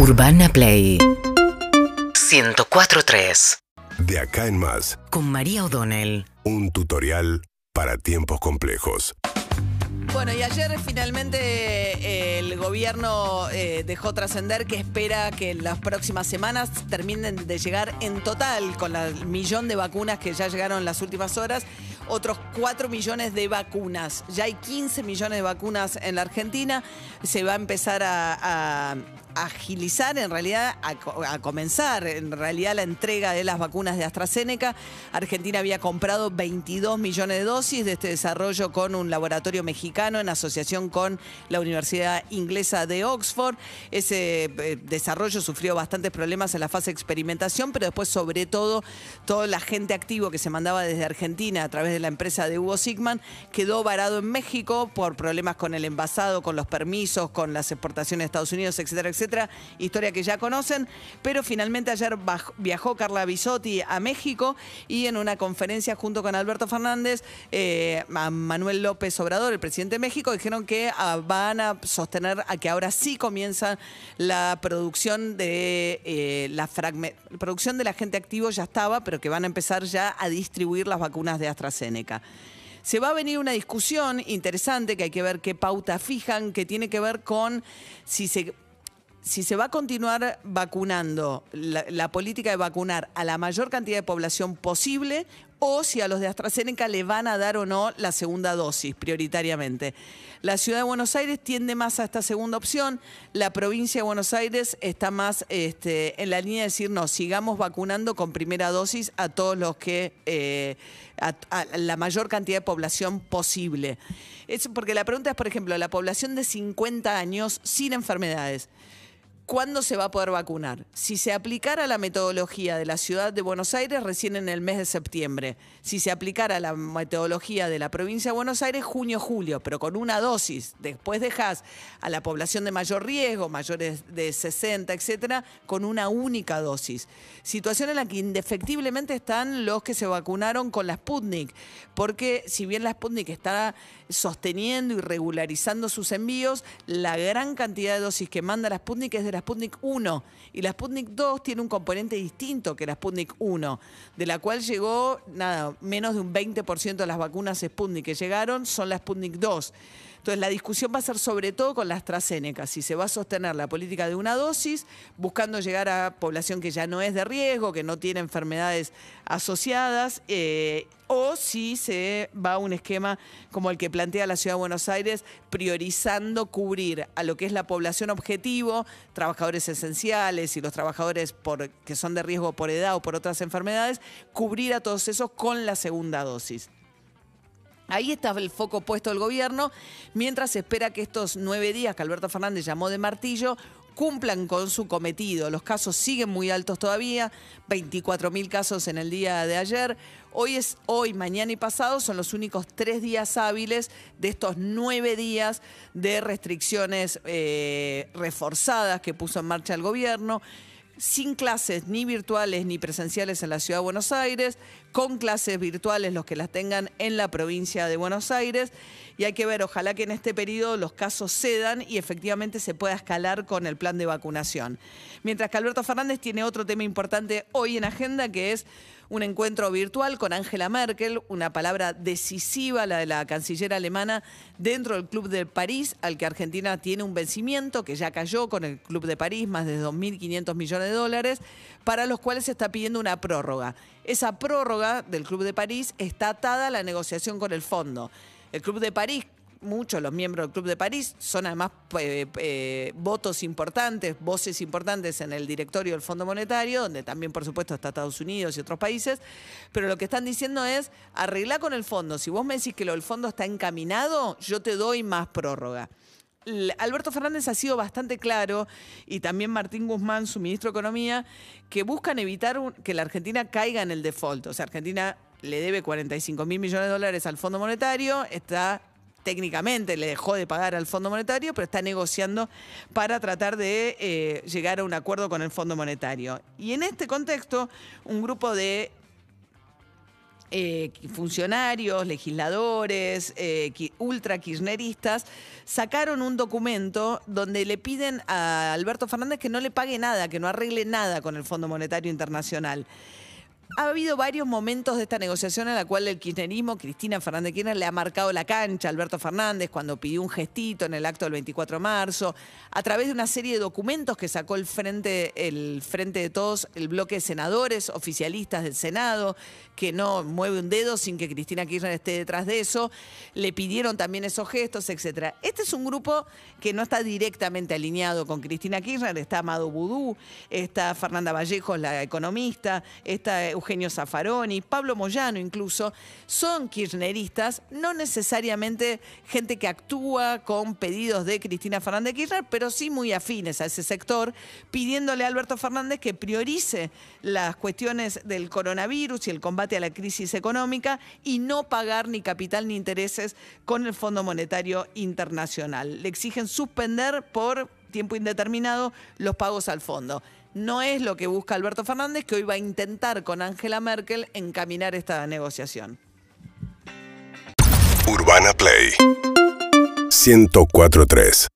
Urbana Play 104.3 De acá en más, con María O'Donnell. un tutorial para tiempos complejos. Bueno, y ayer finalmente eh, el gobierno eh, dejó trascender que espera que en las próximas semanas terminen de llegar en total, con el millón de vacunas que ya llegaron en las últimas horas, otros 4 millones de vacunas. Ya hay 15 millones de vacunas en la Argentina. Se va a empezar a, a agilizar, en realidad, a, co- a comenzar en realidad la entrega de las vacunas de AstraZeneca. Argentina había comprado 22 millones de dosis de este desarrollo con un laboratorio mexicano en asociación con la Universidad Inglesa de Oxford. Ese eh, desarrollo sufrió bastantes problemas en la fase de experimentación, pero después, sobre todo, todo el agente activo que se mandaba desde Argentina a través de la empresa de Hugo Sigman quedó varado en México por problemas con el envasado, con los permisos, con las exportaciones a Estados Unidos, etcétera, etcétera. Historia que ya conocen. Pero finalmente ayer viajó Carla Bisotti a México y en una conferencia junto con Alberto Fernández, eh, a Manuel López Obrador, el presidente de México, dijeron que ah, van a sostener a que ahora sí comienza la producción de eh, la producción del agente activo ya estaba, pero que van a empezar ya a distribuir las vacunas de AstraZeneca. Se va a venir una discusión interesante que hay que ver qué pauta fijan, que tiene que ver con si se si se va a continuar vacunando, la, política de vacunar a la mayor cantidad de población posible o si a los de AstraZeneca le van a dar o no la segunda dosis prioritariamente. La ciudad de Buenos Aires tiende más a esta segunda opción, la provincia de Buenos Aires está más este, en la línea de decir, no, sigamos vacunando con primera dosis a todos los que, eh, a, la mayor cantidad de población posible. Porque la pregunta es, por ejemplo, la población de 50 años sin enfermedades. ¿Cuándo se va a poder vacunar? Si se aplicara la metodología de la ciudad de Buenos Aires, recién en el mes de septiembre. Si se aplicara la metodología de la provincia de Buenos Aires, junio, julio, pero con una dosis. Después dejas a la población de mayor riesgo, mayores de 60, etcétera, con una única dosis. Situación en la que indefectiblemente están los que se vacunaron con la Sputnik, porque si bien la Sputnik está sosteniendo y regularizando sus envíos, la gran cantidad de dosis que manda la Sputnik es de la Sputnik 1 y la Sputnik 2 tiene un componente distinto que la Sputnik 1, de la cual llegó nada, menos de un 20% de las vacunas Sputnik que llegaron son la Sputnik 2. Entonces la discusión va a ser sobre todo con la AstraZeneca, si se va a sostener la política de una dosis, buscando llegar a población que ya no es de riesgo, que no tiene enfermedades asociadas, eh, o si se va a un esquema como el que plantea la Ciudad de Buenos Aires, priorizando cubrir a lo que es la población objetivo, trabajadores esenciales y los trabajadores que son de riesgo por edad o por otras enfermedades, cubrir a todos esos con la segunda dosis. Ahí está el foco puesto del gobierno, mientras espera que estos nueve días que Alberto Fernández llamó de martillo cumplan con su cometido. Los casos siguen muy altos todavía, 24 mil casos en el día de ayer. Hoy es hoy, mañana y pasado son los únicos tres días hábiles de estos nueve días de restricciones eh, reforzadas que puso en marcha el gobierno sin clases ni virtuales ni presenciales en la ciudad de Buenos Aires, con clases virtuales los que las tengan en la provincia de Buenos Aires. Y hay que ver, ojalá que en este periodo los casos cedan y efectivamente se pueda escalar con el plan de vacunación. Mientras que Alberto Fernández tiene otro tema importante hoy en agenda, que es un encuentro virtual con Angela Merkel, una palabra decisiva, la de la canciller alemana, dentro del Club de París, al que Argentina tiene un vencimiento que ya cayó con el Club de París, más de 2.500 millones de dólares, para los cuales se está pidiendo una prórroga. Esa prórroga del Club de París está atada a la negociación con el fondo. El Club de París muchos los miembros del Club de París, son además eh, eh, votos importantes, voces importantes en el directorio del Fondo Monetario, donde también por supuesto está Estados Unidos y otros países, pero lo que están diciendo es, arregla con el fondo, si vos me decís que lo del fondo está encaminado, yo te doy más prórroga. Alberto Fernández ha sido bastante claro y también Martín Guzmán, su ministro de Economía, que buscan evitar que la Argentina caiga en el default. O sea, Argentina le debe 45 mil millones de dólares al Fondo Monetario, está técnicamente le dejó de pagar al Fondo Monetario, pero está negociando para tratar de eh, llegar a un acuerdo con el Fondo Monetario. Y en este contexto, un grupo de eh, funcionarios, legisladores, eh, ultra kirchneristas, sacaron un documento donde le piden a Alberto Fernández que no le pague nada, que no arregle nada con el Fondo Monetario Internacional. Ha habido varios momentos de esta negociación en la cual el kirchnerismo, Cristina Fernández Kirchner, le ha marcado la cancha a Alberto Fernández cuando pidió un gestito en el acto del 24 de marzo, a través de una serie de documentos que sacó el Frente, el frente de Todos, el bloque de senadores oficialistas del Senado, que no mueve un dedo sin que Cristina Kirchner esté detrás de eso, le pidieron también esos gestos, etcétera. Este es un grupo que no está directamente alineado con Cristina Kirchner, está Amado Boudou, está Fernanda Vallejos, la economista, está Eugenio Zaffaroni, Pablo Moyano incluso, son kirchneristas, no necesariamente gente que actúa con pedidos de Cristina Fernández Kirchner, pero sí muy afines a ese sector, pidiéndole a Alberto Fernández que priorice las cuestiones del coronavirus y el combate a la crisis económica y no pagar ni capital ni intereses con el Fondo Monetario Internacional. Le exigen suspender por tiempo indeterminado los pagos al fondo. No es lo que busca Alberto Fernández, que hoy va a intentar con Angela Merkel encaminar esta negociación. Urbana Play 1043